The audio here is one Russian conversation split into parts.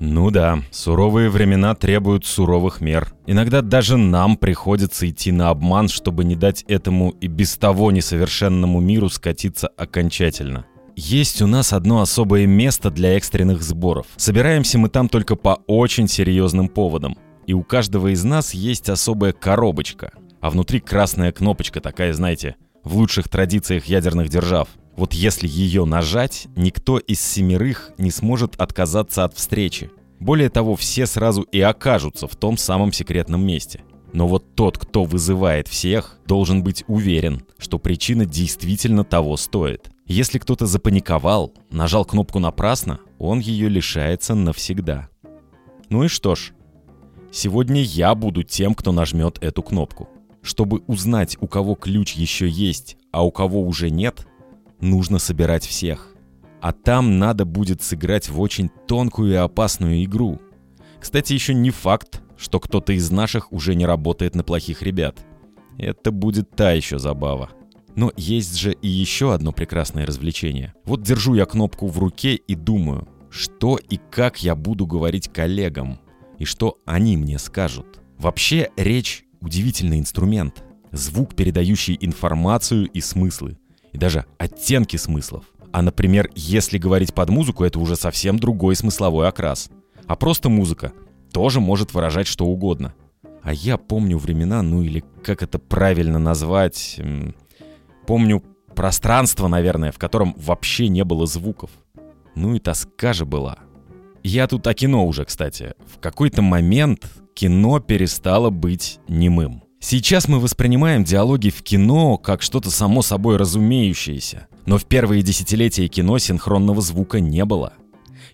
Ну да, суровые времена требуют суровых мер. Иногда даже нам приходится идти на обман, чтобы не дать этому и без того несовершенному миру скатиться окончательно. Есть у нас одно особое место для экстренных сборов. Собираемся мы там только по очень серьезным поводам. И у каждого из нас есть особая коробочка. А внутри красная кнопочка такая, знаете, в лучших традициях ядерных держав. Вот если ее нажать, никто из семерых не сможет отказаться от встречи. Более того, все сразу и окажутся в том самом секретном месте. Но вот тот, кто вызывает всех, должен быть уверен, что причина действительно того стоит. Если кто-то запаниковал, нажал кнопку напрасно, он ее лишается навсегда. Ну и что ж, сегодня я буду тем, кто нажмет эту кнопку. Чтобы узнать, у кого ключ еще есть, а у кого уже нет, нужно собирать всех. А там надо будет сыграть в очень тонкую и опасную игру. Кстати, еще не факт, что кто-то из наших уже не работает на плохих ребят. Это будет та еще забава. Но есть же и еще одно прекрасное развлечение. Вот держу я кнопку в руке и думаю, что и как я буду говорить коллегам, и что они мне скажут. Вообще речь удивительный инструмент. Звук, передающий информацию и смыслы и даже оттенки смыслов. А, например, если говорить под музыку, это уже совсем другой смысловой окрас. А просто музыка тоже может выражать что угодно. А я помню времена, ну или как это правильно назвать, помню пространство, наверное, в котором вообще не было звуков. Ну и тоска же была. Я тут о кино уже, кстати. В какой-то момент кино перестало быть немым. Сейчас мы воспринимаем диалоги в кино как что-то само собой разумеющееся. Но в первые десятилетия кино синхронного звука не было.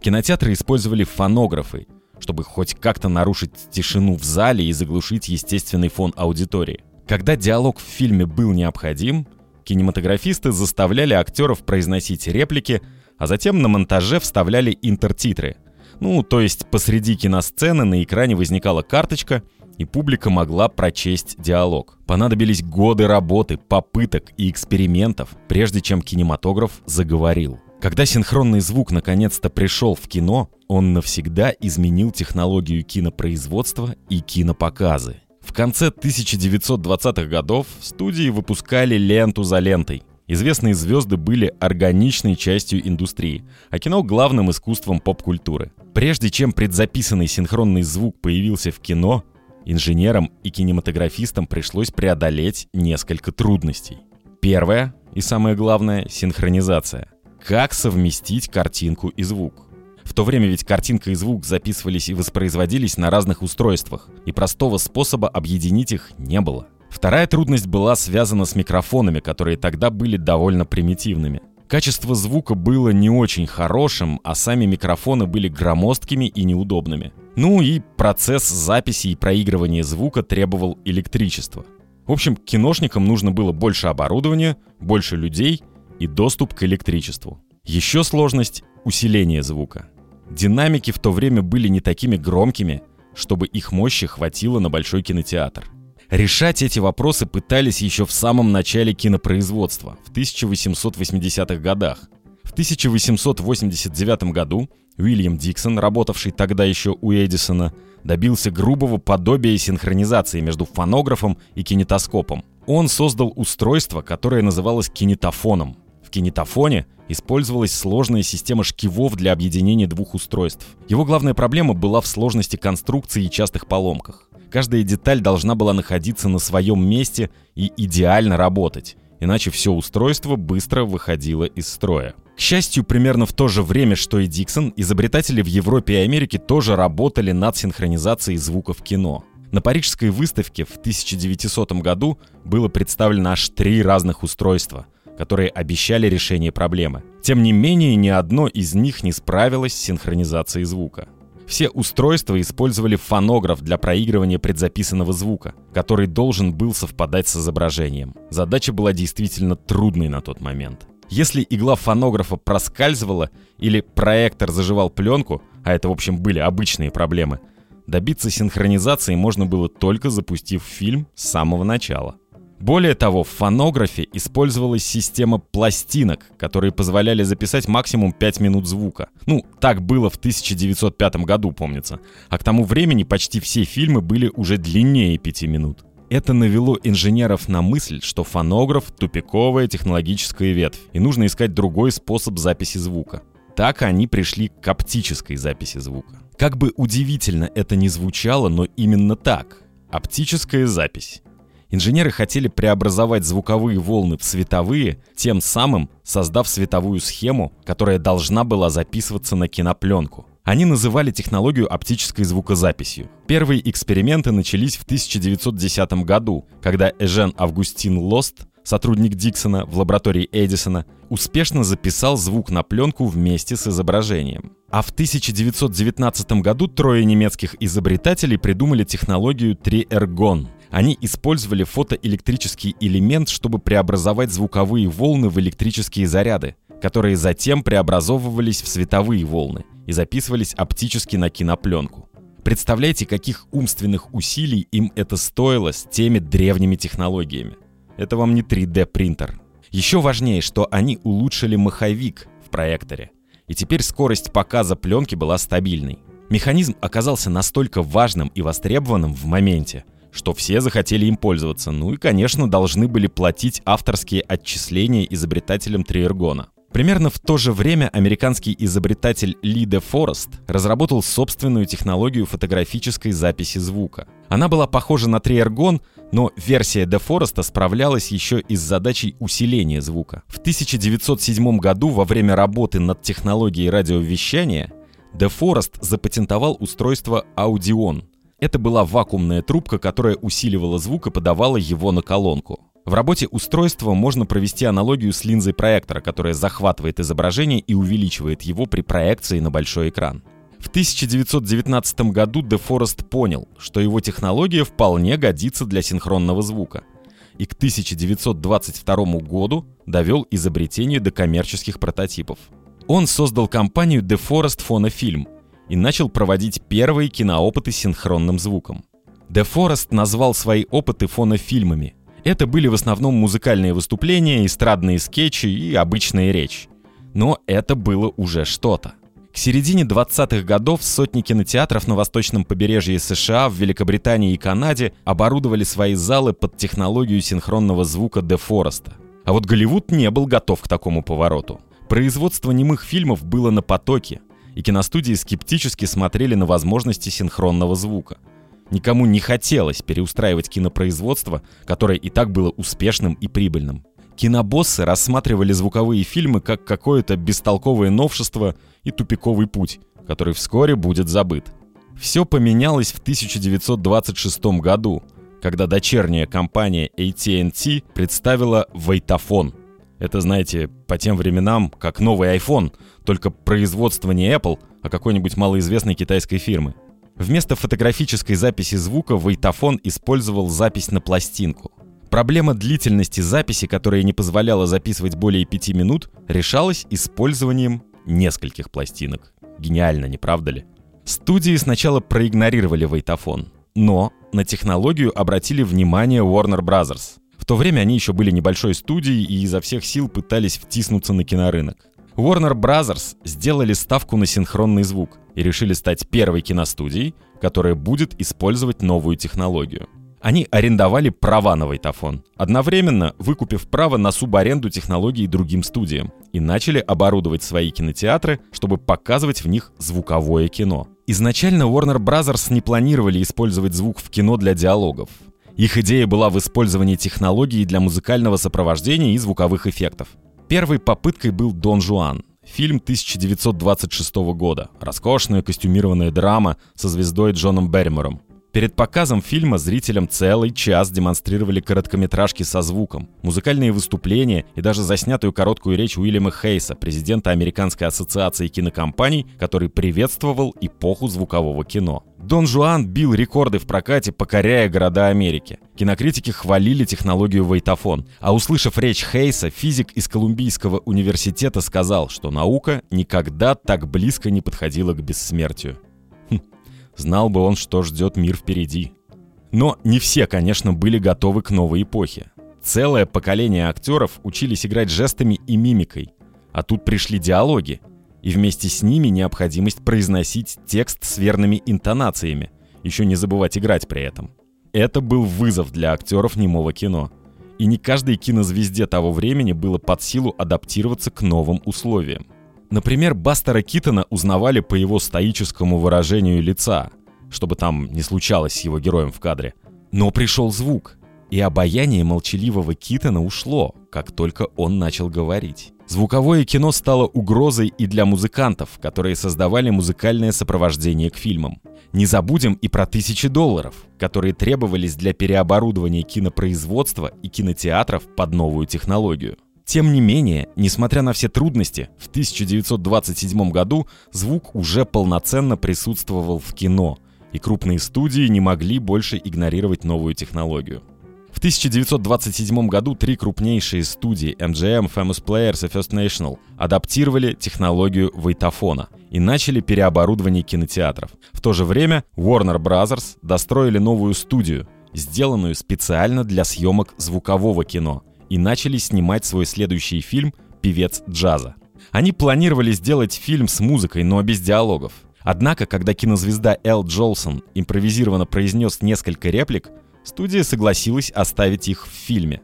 Кинотеатры использовали фонографы, чтобы хоть как-то нарушить тишину в зале и заглушить естественный фон аудитории. Когда диалог в фильме был необходим, кинематографисты заставляли актеров произносить реплики, а затем на монтаже вставляли интертитры. Ну, то есть посреди киносцены на экране возникала карточка — и публика могла прочесть диалог. Понадобились годы работы, попыток и экспериментов, прежде чем кинематограф заговорил. Когда синхронный звук наконец-то пришел в кино, он навсегда изменил технологию кинопроизводства и кинопоказы. В конце 1920-х годов студии выпускали ленту за лентой. Известные звезды были органичной частью индустрии, а кино — главным искусством поп-культуры. Прежде чем предзаписанный синхронный звук появился в кино, Инженерам и кинематографистам пришлось преодолеть несколько трудностей. Первое и самое главное — синхронизация. Как совместить картинку и звук? В то время ведь картинка и звук записывались и воспроизводились на разных устройствах, и простого способа объединить их не было. Вторая трудность была связана с микрофонами, которые тогда были довольно примитивными. Качество звука было не очень хорошим, а сами микрофоны были громоздкими и неудобными. Ну и процесс записи и проигрывания звука требовал электричества. В общем, киношникам нужно было больше оборудования, больше людей и доступ к электричеству. Еще сложность — усиление звука. Динамики в то время были не такими громкими, чтобы их мощи хватило на большой кинотеатр. Решать эти вопросы пытались еще в самом начале кинопроизводства, в 1880-х годах. В 1889 году Уильям Диксон, работавший тогда еще у Эдисона, добился грубого подобия синхронизации между фонографом и кинетоскопом. Он создал устройство, которое называлось кинетофоном. В кинетофоне использовалась сложная система шкивов для объединения двух устройств. Его главная проблема была в сложности конструкции и частых поломках. Каждая деталь должна была находиться на своем месте и идеально работать, иначе все устройство быстро выходило из строя. К счастью, примерно в то же время, что и Диксон, изобретатели в Европе и Америке тоже работали над синхронизацией звука в кино. На парижской выставке в 1900 году было представлено аж три разных устройства, которые обещали решение проблемы. Тем не менее, ни одно из них не справилось с синхронизацией звука. Все устройства использовали фонограф для проигрывания предзаписанного звука, который должен был совпадать с изображением. Задача была действительно трудной на тот момент. Если игла фонографа проскальзывала или проектор заживал пленку, а это, в общем, были обычные проблемы, добиться синхронизации можно было только запустив фильм с самого начала. Более того, в фонографе использовалась система пластинок, которые позволяли записать максимум 5 минут звука. Ну, так было в 1905 году, помнится. А к тому времени почти все фильмы были уже длиннее 5 минут. Это навело инженеров на мысль, что фонограф — тупиковая технологическая ветвь, и нужно искать другой способ записи звука. Так они пришли к оптической записи звука. Как бы удивительно это ни звучало, но именно так. Оптическая запись. Инженеры хотели преобразовать звуковые волны в световые, тем самым создав световую схему, которая должна была записываться на кинопленку. Они называли технологию оптической звукозаписью. Первые эксперименты начались в 1910 году, когда Эжен Августин Лост, сотрудник Диксона в лаборатории Эдисона, успешно записал звук на пленку вместе с изображением. А в 1919 году трое немецких изобретателей придумали технологию триэргон – они использовали фотоэлектрический элемент, чтобы преобразовать звуковые волны в электрические заряды, которые затем преобразовывались в световые волны и записывались оптически на кинопленку. Представляете, каких умственных усилий им это стоило с теми древними технологиями. Это вам не 3D-принтер. Еще важнее, что они улучшили маховик в проекторе. И теперь скорость показа пленки была стабильной. Механизм оказался настолько важным и востребованным в моменте, что все захотели им пользоваться, ну и, конечно, должны были платить авторские отчисления изобретателям Триергона. Примерно в то же время американский изобретатель Ли де Форест разработал собственную технологию фотографической записи звука. Она была похожа на Триергон, но версия де Фореста справлялась еще и с задачей усиления звука. В 1907 году во время работы над технологией радиовещания де Форест запатентовал устройство Audион, это была вакуумная трубка, которая усиливала звук и подавала его на колонку. В работе устройства можно провести аналогию с линзой проектора, которая захватывает изображение и увеличивает его при проекции на большой экран. В 1919 году Де Форест понял, что его технология вполне годится для синхронного звука. И к 1922 году довел изобретение до коммерческих прототипов. Он создал компанию De Forest Phonoфильм, и начал проводить первые киноопыты с синхронным звуком. Де Форест назвал свои опыты фонофильмами. Это были в основном музыкальные выступления, эстрадные скетчи и обычная речь. Но это было уже что-то. К середине 20-х годов сотни кинотеатров на восточном побережье США, в Великобритании и Канаде оборудовали свои залы под технологию синхронного звука Де Фореста. А вот Голливуд не был готов к такому повороту. Производство немых фильмов было на потоке, и киностудии скептически смотрели на возможности синхронного звука. Никому не хотелось переустраивать кинопроизводство, которое и так было успешным и прибыльным. Кинобоссы рассматривали звуковые фильмы как какое-то бестолковое новшество и тупиковый путь, который вскоре будет забыт. Все поменялось в 1926 году, когда дочерняя компания AT&T представила Вайтафон. Это, знаете, по тем временам, как новый iPhone — только производство не Apple, а какой-нибудь малоизвестной китайской фирмы. Вместо фотографической записи звука Вайтафон использовал запись на пластинку. Проблема длительности записи, которая не позволяла записывать более 5 минут, решалась использованием нескольких пластинок. Гениально, не правда ли? Студии сначала проигнорировали Вайтафон, но на технологию обратили внимание Warner Bros. В то время они еще были небольшой студией и изо всех сил пытались втиснуться на кинорынок. Warner Bros. сделали ставку на синхронный звук и решили стать первой киностудией, которая будет использовать новую технологию. Они арендовали права на Вайтафон, одновременно выкупив право на субаренду технологий другим студиям, и начали оборудовать свои кинотеатры, чтобы показывать в них звуковое кино. Изначально Warner Bros. не планировали использовать звук в кино для диалогов. Их идея была в использовании технологий для музыкального сопровождения и звуковых эффектов. Первой попыткой был «Дон Жуан», фильм 1926 года. Роскошная костюмированная драма со звездой Джоном Берримором. Перед показом фильма зрителям целый час демонстрировали короткометражки со звуком, музыкальные выступления и даже заснятую короткую речь Уильяма Хейса, президента Американской ассоциации кинокомпаний, который приветствовал эпоху звукового кино. Дон Жуан бил рекорды в прокате, покоряя города Америки. Кинокритики хвалили технологию Вайтафон, а услышав речь Хейса, физик из Колумбийского университета сказал, что наука никогда так близко не подходила к бессмертию. Знал бы он, что ждет мир впереди. Но не все, конечно, были готовы к новой эпохе. Целое поколение актеров учились играть жестами и мимикой. А тут пришли диалоги. И вместе с ними необходимость произносить текст с верными интонациями. Еще не забывать играть при этом. Это был вызов для актеров немого кино. И не каждой кинозвезде того времени было под силу адаптироваться к новым условиям. Например, Бастера Китона узнавали по его стоическому выражению лица, чтобы там не случалось с его героем в кадре. Но пришел звук, и обаяние молчаливого Китона ушло, как только он начал говорить. Звуковое кино стало угрозой и для музыкантов, которые создавали музыкальное сопровождение к фильмам. Не забудем и про тысячи долларов, которые требовались для переоборудования кинопроизводства и кинотеатров под новую технологию. Тем не менее, несмотря на все трудности, в 1927 году звук уже полноценно присутствовал в кино, и крупные студии не могли больше игнорировать новую технологию. В 1927 году три крупнейшие студии MGM, Famous Players и First National адаптировали технологию вейтофона и начали переоборудование кинотеатров. В то же время Warner Bros. достроили новую студию, сделанную специально для съемок звукового кино – и начали снимать свой следующий фильм «Певец джаза». Они планировали сделать фильм с музыкой, но без диалогов. Однако, когда кинозвезда Эл Джолсон импровизированно произнес несколько реплик, студия согласилась оставить их в фильме.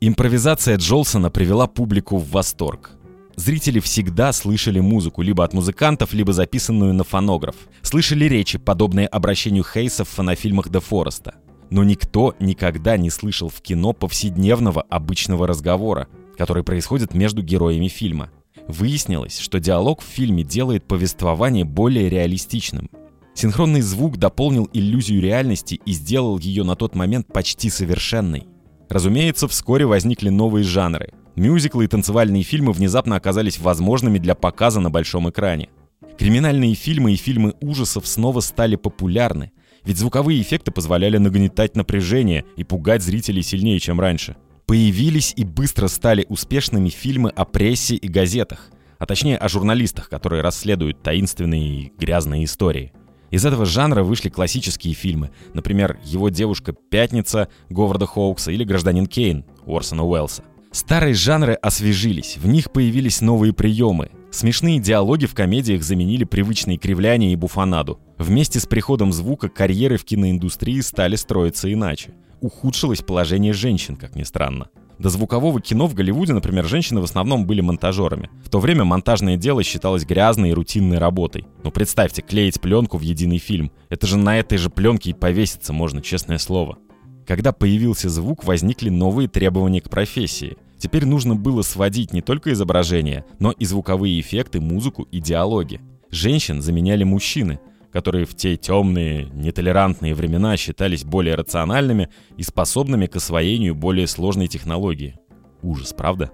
Импровизация Джолсона привела публику в восторг. Зрители всегда слышали музыку либо от музыкантов, либо записанную на фонограф. Слышали речи, подобные обращению Хейса в фонофильмах Де Фореста но никто никогда не слышал в кино повседневного обычного разговора, который происходит между героями фильма. Выяснилось, что диалог в фильме делает повествование более реалистичным. Синхронный звук дополнил иллюзию реальности и сделал ее на тот момент почти совершенной. Разумеется, вскоре возникли новые жанры. Мюзиклы и танцевальные фильмы внезапно оказались возможными для показа на большом экране. Криминальные фильмы и фильмы ужасов снова стали популярны, ведь звуковые эффекты позволяли нагнетать напряжение и пугать зрителей сильнее, чем раньше. Появились и быстро стали успешными фильмы о прессе и газетах, а точнее о журналистах, которые расследуют таинственные и грязные истории. Из этого жанра вышли классические фильмы, например, «Его девушка Пятница» Говарда Хоукса или «Гражданин Кейн» Уорсона Уэллса. Старые жанры освежились, в них появились новые приемы. Смешные диалоги в комедиях заменили привычные кривляния и буфанаду. Вместе с приходом звука карьеры в киноиндустрии стали строиться иначе. Ухудшилось положение женщин, как ни странно. До звукового кино в Голливуде, например, женщины в основном были монтажерами. В то время монтажное дело считалось грязной и рутинной работой. Но представьте, клеить пленку в единый фильм. Это же на этой же пленке и повеситься можно, честное слово. Когда появился звук, возникли новые требования к профессии. Теперь нужно было сводить не только изображения, но и звуковые эффекты, музыку и диалоги. Женщин заменяли мужчины, которые в те темные, нетолерантные времена считались более рациональными и способными к освоению более сложной технологии. Ужас, правда?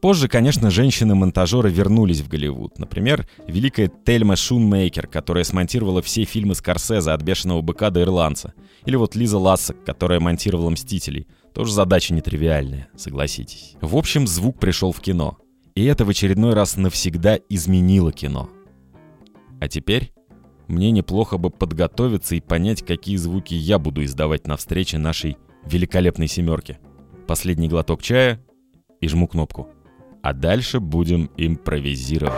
Позже, конечно, женщины-монтажеры вернулись в Голливуд. Например, великая Тельма Шунмейкер, которая смонтировала все фильмы Скорсезе от «Бешеного быка» до «Ирландца». Или вот Лиза Лассак, которая монтировала «Мстителей». Тоже задача нетривиальная, согласитесь. В общем, звук пришел в кино. И это в очередной раз навсегда изменило кино. А теперь мне неплохо бы подготовиться и понять, какие звуки я буду издавать на встрече нашей великолепной семерки. Последний глоток чая и жму кнопку а дальше будем импровизировать.